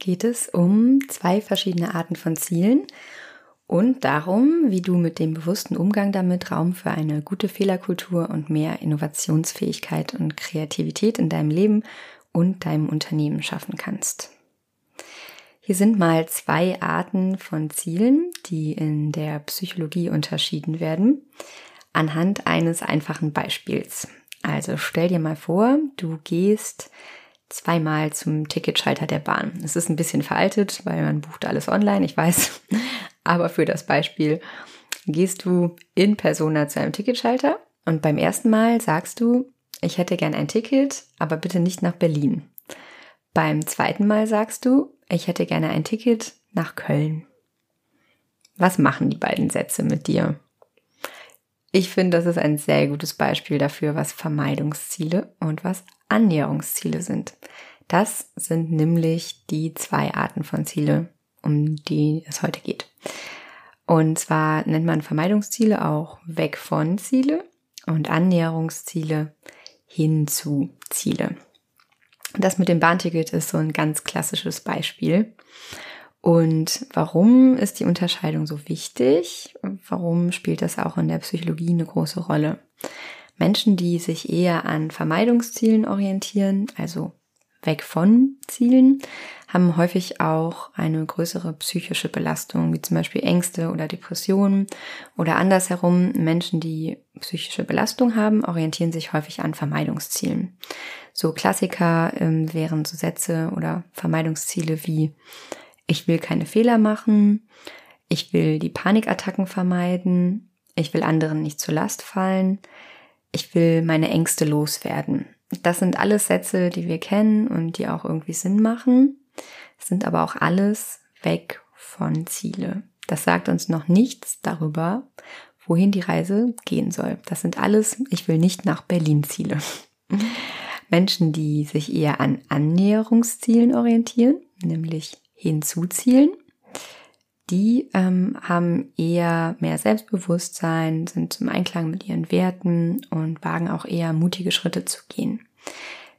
Geht es um zwei verschiedene Arten von Zielen und darum, wie du mit dem bewussten Umgang damit Raum für eine gute Fehlerkultur und mehr Innovationsfähigkeit und Kreativität in deinem Leben und deinem Unternehmen schaffen kannst. Hier sind mal zwei Arten von Zielen, die in der Psychologie unterschieden werden, anhand eines einfachen Beispiels. Also stell dir mal vor, du gehst zweimal zum Ticketschalter der Bahn. Es ist ein bisschen veraltet, weil man bucht alles online, ich weiß. Aber für das Beispiel gehst du in Persona zu einem Ticketschalter und beim ersten Mal sagst du, ich hätte gern ein Ticket, aber bitte nicht nach Berlin. Beim zweiten Mal sagst du, ich hätte gerne ein Ticket nach Köln. Was machen die beiden Sätze mit dir? Ich finde, das ist ein sehr gutes Beispiel dafür, was Vermeidungsziele und was Annäherungsziele sind. Das sind nämlich die zwei Arten von Ziele, um die es heute geht. Und zwar nennt man Vermeidungsziele auch weg von Ziele und Annäherungsziele hin zu Ziele. Das mit dem Bahnticket ist so ein ganz klassisches Beispiel. Und warum ist die Unterscheidung so wichtig? Warum spielt das auch in der Psychologie eine große Rolle? Menschen, die sich eher an Vermeidungszielen orientieren, also weg von Zielen, haben häufig auch eine größere psychische Belastung, wie zum Beispiel Ängste oder Depressionen. Oder andersherum, Menschen, die psychische Belastung haben, orientieren sich häufig an Vermeidungszielen. So Klassiker ähm, wären so Sätze oder Vermeidungsziele wie ich will keine Fehler machen, ich will die Panikattacken vermeiden, ich will anderen nicht zur Last fallen, ich will meine Ängste loswerden. Das sind alles Sätze, die wir kennen und die auch irgendwie Sinn machen, sind aber auch alles weg von Ziele. Das sagt uns noch nichts darüber, wohin die Reise gehen soll. Das sind alles, ich will nicht nach Berlin Ziele. Menschen, die sich eher an Annäherungszielen orientieren, nämlich hinzuzielen. Die ähm, haben eher mehr Selbstbewusstsein, sind zum Einklang mit ihren Werten und wagen auch eher mutige Schritte zu gehen.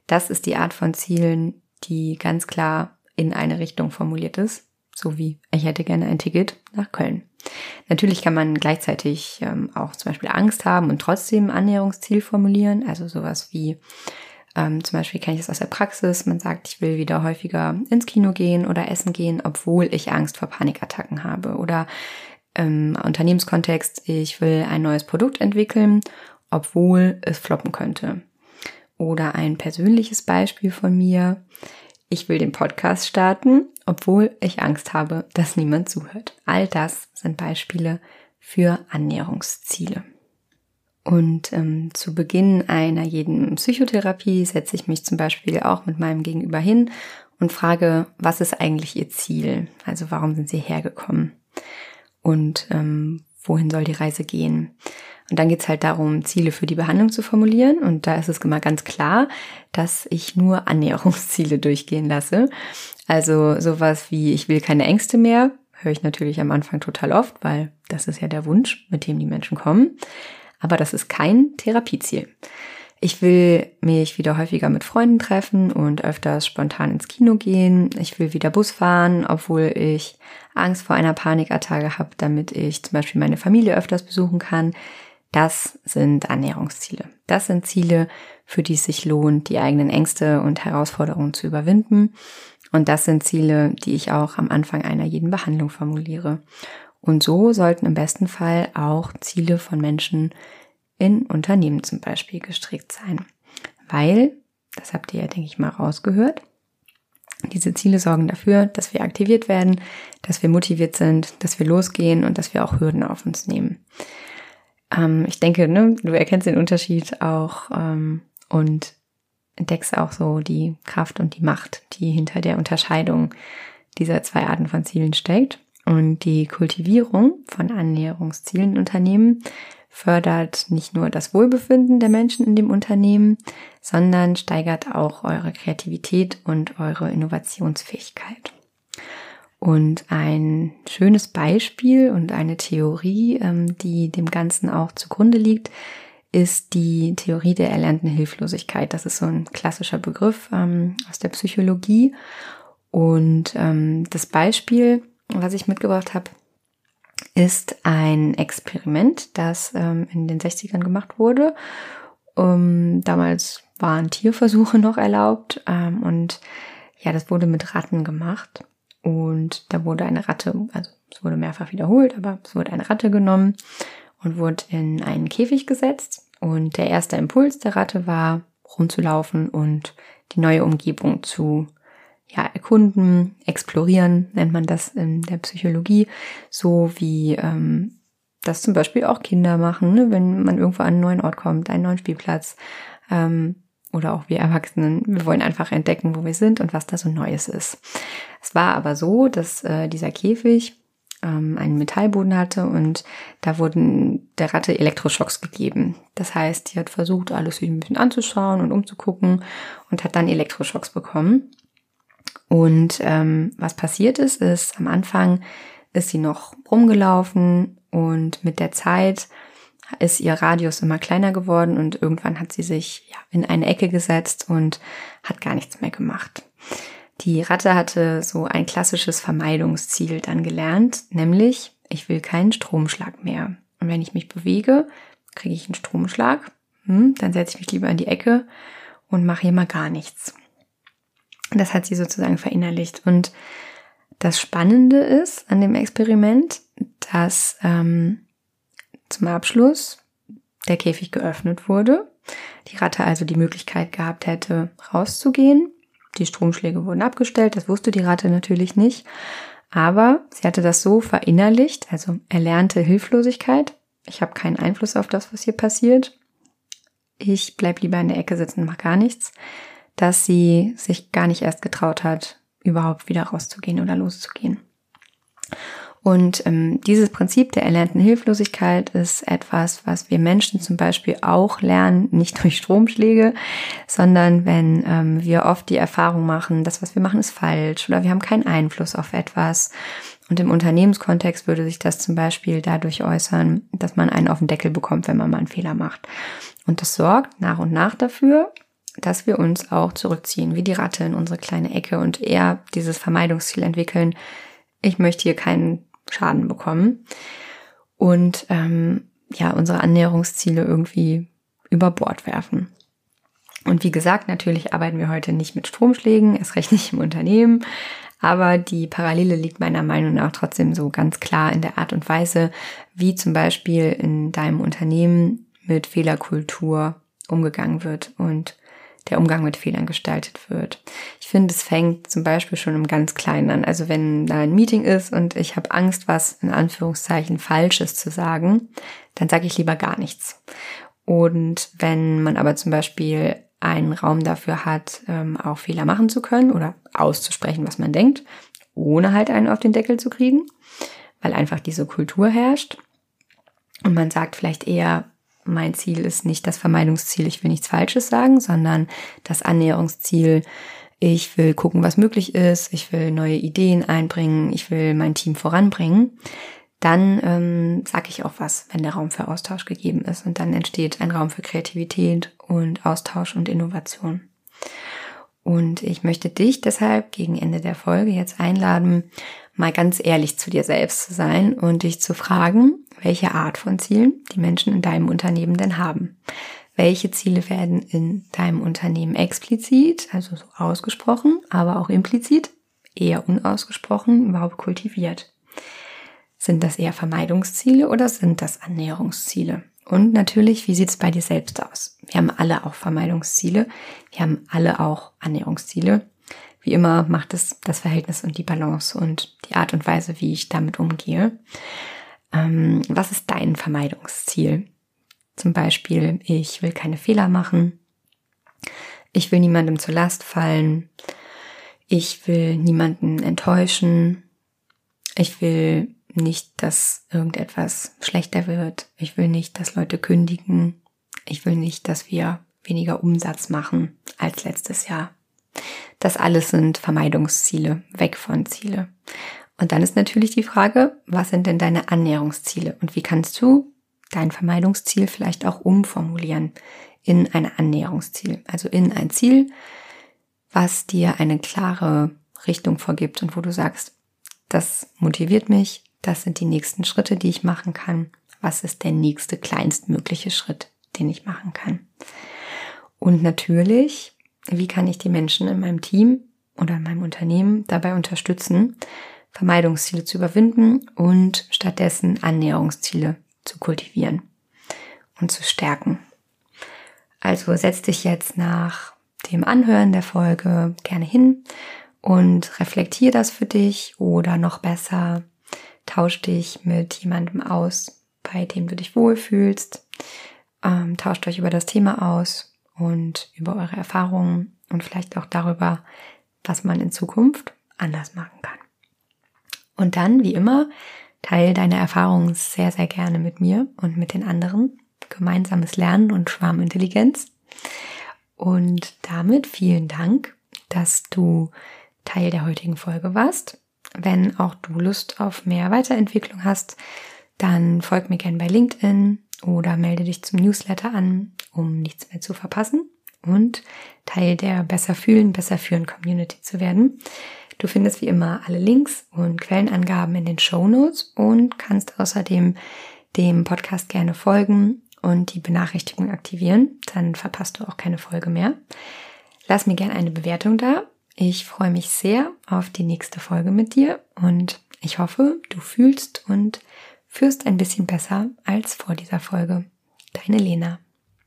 Das ist die Art von Zielen, die ganz klar in eine Richtung formuliert ist, so wie ich hätte gerne ein Ticket nach Köln. Natürlich kann man gleichzeitig ähm, auch zum Beispiel Angst haben und trotzdem ein Annäherungsziel formulieren, also sowas wie ähm, zum Beispiel kenne ich das aus der Praxis. Man sagt, ich will wieder häufiger ins Kino gehen oder essen gehen, obwohl ich Angst vor Panikattacken habe. Oder im Unternehmenskontext, ich will ein neues Produkt entwickeln, obwohl es floppen könnte. Oder ein persönliches Beispiel von mir. Ich will den Podcast starten, obwohl ich Angst habe, dass niemand zuhört. All das sind Beispiele für Annäherungsziele. Und ähm, zu Beginn einer jeden Psychotherapie setze ich mich zum Beispiel auch mit meinem Gegenüber hin und frage, was ist eigentlich ihr Ziel? Also warum sind sie hergekommen? Und ähm, wohin soll die Reise gehen? Und dann geht's halt darum, Ziele für die Behandlung zu formulieren. Und da ist es immer ganz klar, dass ich nur Annäherungsziele durchgehen lasse. Also sowas wie, ich will keine Ängste mehr, höre ich natürlich am Anfang total oft, weil das ist ja der Wunsch, mit dem die Menschen kommen aber das ist kein Therapieziel. Ich will mich wieder häufiger mit Freunden treffen und öfters spontan ins Kino gehen. Ich will wieder Bus fahren, obwohl ich Angst vor einer Panikattacke habe, damit ich zum Beispiel meine Familie öfters besuchen kann. Das sind Ernährungsziele. Das sind Ziele, für die es sich lohnt, die eigenen Ängste und Herausforderungen zu überwinden. Und das sind Ziele, die ich auch am Anfang einer jeden Behandlung formuliere. Und so sollten im besten Fall auch Ziele von Menschen in Unternehmen zum Beispiel gestrickt sein. Weil, das habt ihr ja, denke ich mal, rausgehört, diese Ziele sorgen dafür, dass wir aktiviert werden, dass wir motiviert sind, dass wir losgehen und dass wir auch Hürden auf uns nehmen. Ähm, ich denke, ne, du erkennst den Unterschied auch ähm, und entdeckst auch so die Kraft und die Macht, die hinter der Unterscheidung dieser zwei Arten von Zielen steckt. Und die Kultivierung von Annäherungszielen in Unternehmen fördert nicht nur das Wohlbefinden der Menschen in dem Unternehmen, sondern steigert auch eure Kreativität und eure Innovationsfähigkeit. Und ein schönes Beispiel und eine Theorie, ähm, die dem Ganzen auch zugrunde liegt, ist die Theorie der erlernten Hilflosigkeit. Das ist so ein klassischer Begriff ähm, aus der Psychologie. Und ähm, das Beispiel, was ich mitgebracht habe, ist ein Experiment, das ähm, in den 60ern gemacht wurde. Um, damals waren Tierversuche noch erlaubt ähm, und ja, das wurde mit Ratten gemacht. Und da wurde eine Ratte, also es wurde mehrfach wiederholt, aber es wurde eine Ratte genommen und wurde in einen Käfig gesetzt. Und der erste Impuls der Ratte war, rumzulaufen und die neue Umgebung zu ja, erkunden, explorieren, nennt man das in der Psychologie, so wie ähm, das zum Beispiel auch Kinder machen, ne? wenn man irgendwo an einen neuen Ort kommt, einen neuen Spielplatz ähm, oder auch wir Erwachsenen. Wir wollen einfach entdecken, wo wir sind und was da so Neues ist. Es war aber so, dass äh, dieser Käfig ähm, einen Metallboden hatte und da wurden der Ratte Elektroschocks gegeben. Das heißt, die hat versucht, alles sich ein bisschen anzuschauen und umzugucken und hat dann Elektroschocks bekommen. Und ähm, was passiert ist, ist am Anfang ist sie noch rumgelaufen und mit der Zeit ist ihr Radius immer kleiner geworden und irgendwann hat sie sich ja, in eine Ecke gesetzt und hat gar nichts mehr gemacht. Die Ratte hatte so ein klassisches Vermeidungsziel dann gelernt, nämlich ich will keinen Stromschlag mehr. Und wenn ich mich bewege, kriege ich einen Stromschlag, hm, dann setze ich mich lieber in die Ecke und mache hier mal gar nichts. Das hat sie sozusagen verinnerlicht. Und das Spannende ist an dem Experiment, dass ähm, zum Abschluss der Käfig geöffnet wurde. Die Ratte also die Möglichkeit gehabt hätte, rauszugehen. Die Stromschläge wurden abgestellt, das wusste die Ratte natürlich nicht. Aber sie hatte das so verinnerlicht, also erlernte Hilflosigkeit. Ich habe keinen Einfluss auf das, was hier passiert. Ich bleib lieber in der Ecke sitzen, mach gar nichts dass sie sich gar nicht erst getraut hat, überhaupt wieder rauszugehen oder loszugehen. Und ähm, dieses Prinzip der erlernten Hilflosigkeit ist etwas, was wir Menschen zum Beispiel auch lernen, nicht durch Stromschläge, sondern wenn ähm, wir oft die Erfahrung machen, das, was wir machen, ist falsch oder wir haben keinen Einfluss auf etwas. Und im Unternehmenskontext würde sich das zum Beispiel dadurch äußern, dass man einen auf den Deckel bekommt, wenn man mal einen Fehler macht. Und das sorgt nach und nach dafür, dass wir uns auch zurückziehen, wie die Ratte in unsere kleine Ecke und eher dieses Vermeidungsziel entwickeln. Ich möchte hier keinen Schaden bekommen und ähm, ja unsere Annäherungsziele irgendwie über Bord werfen. Und wie gesagt, natürlich arbeiten wir heute nicht mit Stromschlägen, erst recht nicht im Unternehmen, aber die Parallele liegt meiner Meinung nach trotzdem so ganz klar in der Art und Weise, wie zum Beispiel in deinem Unternehmen mit Fehlerkultur umgegangen wird und der Umgang mit Fehlern gestaltet wird. Ich finde, es fängt zum Beispiel schon im ganz Kleinen an. Also wenn da ein Meeting ist und ich habe Angst, was in Anführungszeichen Falsches zu sagen, dann sage ich lieber gar nichts. Und wenn man aber zum Beispiel einen Raum dafür hat, ähm, auch Fehler machen zu können oder auszusprechen, was man denkt, ohne halt einen auf den Deckel zu kriegen, weil einfach diese Kultur herrscht. Und man sagt vielleicht eher, mein Ziel ist nicht das Vermeidungsziel, ich will nichts Falsches sagen, sondern das Annäherungsziel, ich will gucken, was möglich ist, ich will neue Ideen einbringen, ich will mein Team voranbringen, dann ähm, sage ich auch was, wenn der Raum für Austausch gegeben ist. Und dann entsteht ein Raum für Kreativität und Austausch und Innovation. Und ich möchte dich deshalb gegen Ende der Folge jetzt einladen, mal ganz ehrlich zu dir selbst zu sein und dich zu fragen, welche Art von Zielen die Menschen in deinem Unternehmen denn haben. Welche Ziele werden in deinem Unternehmen explizit, also so ausgesprochen, aber auch implizit, eher unausgesprochen überhaupt kultiviert? Sind das eher Vermeidungsziele oder sind das Annäherungsziele? Und natürlich, wie sieht es bei dir selbst aus? Wir haben alle auch Vermeidungsziele. Wir haben alle auch Annäherungsziele. Wie immer macht es das Verhältnis und die Balance und die Art und Weise, wie ich damit umgehe. Ähm, was ist dein Vermeidungsziel? Zum Beispiel, ich will keine Fehler machen. Ich will niemandem zur Last fallen. Ich will niemanden enttäuschen. Ich will nicht, dass irgendetwas schlechter wird. Ich will nicht, dass Leute kündigen. Ich will nicht, dass wir weniger Umsatz machen als letztes Jahr. Das alles sind Vermeidungsziele, weg von Ziele. Und dann ist natürlich die Frage, was sind denn deine Annäherungsziele und wie kannst du dein Vermeidungsziel vielleicht auch umformulieren in ein Annäherungsziel, also in ein Ziel, was dir eine klare Richtung vorgibt und wo du sagst, das motiviert mich, das sind die nächsten Schritte, die ich machen kann. Was ist der nächste kleinstmögliche Schritt, den ich machen kann? Und natürlich, wie kann ich die Menschen in meinem Team oder in meinem Unternehmen dabei unterstützen, Vermeidungsziele zu überwinden und stattdessen Annäherungsziele zu kultivieren und zu stärken. Also setz dich jetzt nach dem Anhören der Folge gerne hin und reflektier das für dich oder noch besser Tausch dich mit jemandem aus, bei dem du dich wohlfühlst. Ähm, tauscht euch über das Thema aus und über eure Erfahrungen und vielleicht auch darüber, was man in Zukunft anders machen kann. Und dann, wie immer, teile deine Erfahrungen sehr, sehr gerne mit mir und mit den anderen. Gemeinsames Lernen und Schwarmintelligenz. Und damit vielen Dank, dass du Teil der heutigen Folge warst. Wenn auch du Lust auf mehr Weiterentwicklung hast, dann folg mir gerne bei LinkedIn oder melde dich zum Newsletter an, um nichts mehr zu verpassen und Teil der Besser fühlen, besser führen Community zu werden. Du findest wie immer alle Links und Quellenangaben in den Show Notes und kannst außerdem dem Podcast gerne folgen und die Benachrichtigung aktivieren. Dann verpasst du auch keine Folge mehr. Lass mir gerne eine Bewertung da ich freue mich sehr auf die nächste Folge mit dir und ich hoffe, du fühlst und führst ein bisschen besser als vor dieser Folge. Deine Lena.